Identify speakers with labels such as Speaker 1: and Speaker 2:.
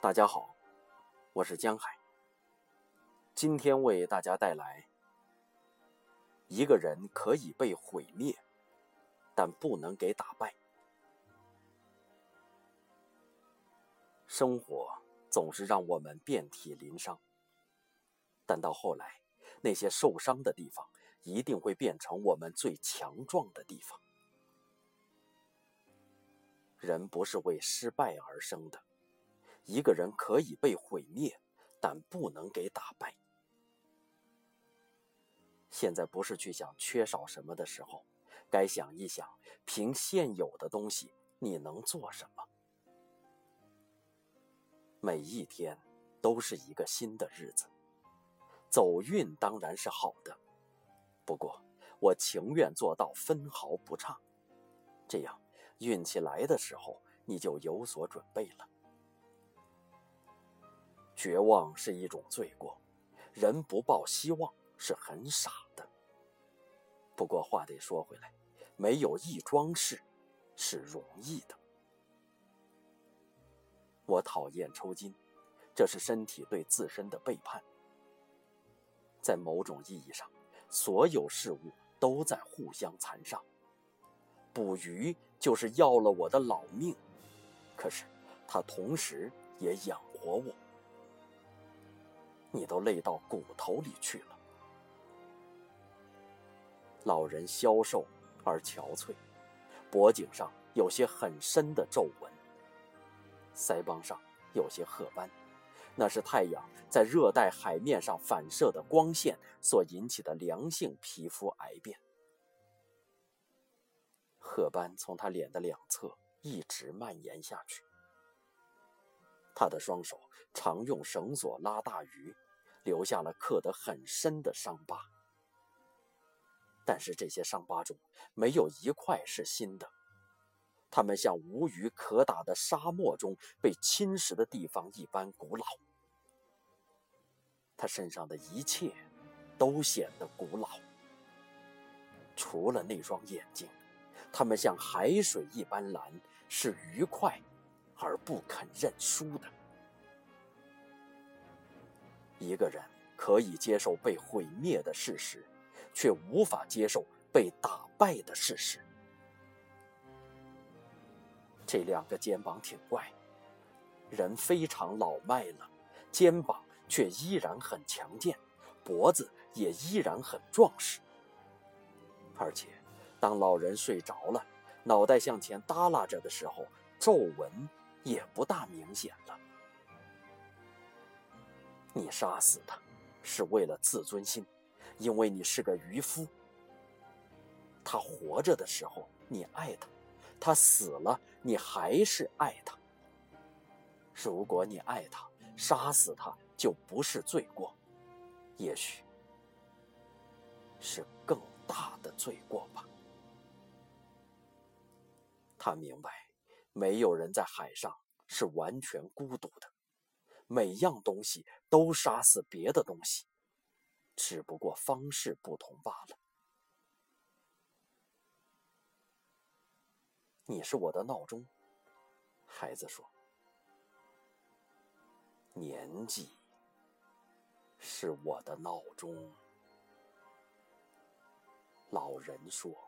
Speaker 1: 大家好，我是江海。今天为大家带来：一个人可以被毁灭，但不能给打败。生活总是让我们遍体鳞伤，但到后来，那些受伤的地方一定会变成我们最强壮的地方。人不是为失败而生的。一个人可以被毁灭，但不能给打败。现在不是去想缺少什么的时候，该想一想，凭现有的东西你能做什么。每一天都是一个新的日子，走运当然是好的，不过我情愿做到分毫不差，这样运气来的时候你就有所准备了。绝望是一种罪过，人不抱希望是很傻的。不过话得说回来，没有一桩事是容易的。我讨厌抽筋，这是身体对自身的背叛。在某种意义上，所有事物都在互相残杀。捕鱼就是要了我的老命，可是它同时也养活我。你都累到骨头里去了。老人消瘦而憔悴，脖颈上有些很深的皱纹，腮帮上有些褐斑，那是太阳在热带海面上反射的光线所引起的良性皮肤癌变。褐斑从他脸的两侧一直蔓延下去。他的双手常用绳索拉大鱼，留下了刻得很深的伤疤。但是这些伤疤中没有一块是新的，它们像无鱼可打的沙漠中被侵蚀的地方一般古老。他身上的一切都显得古老，除了那双眼睛，它们像海水一般蓝，是愉快。而不肯认输的一个人，可以接受被毁灭的事实，却无法接受被打败的事实。这两个肩膀挺怪，人非常老迈了，肩膀却依然很强健，脖子也依然很壮实。而且，当老人睡着了，脑袋向前耷拉着的时候，皱纹。也不大明显了。你杀死他，是为了自尊心，因为你是个渔夫。他活着的时候你爱他，他死了你还是爱他。如果你爱他，杀死他就不是罪过，也许是更大的罪过吧。他明白。没有人在海上是完全孤独的，每样东西都杀死别的东西，只不过方式不同罢了。你是我的闹钟，孩子说。年纪是我的闹钟，老人说。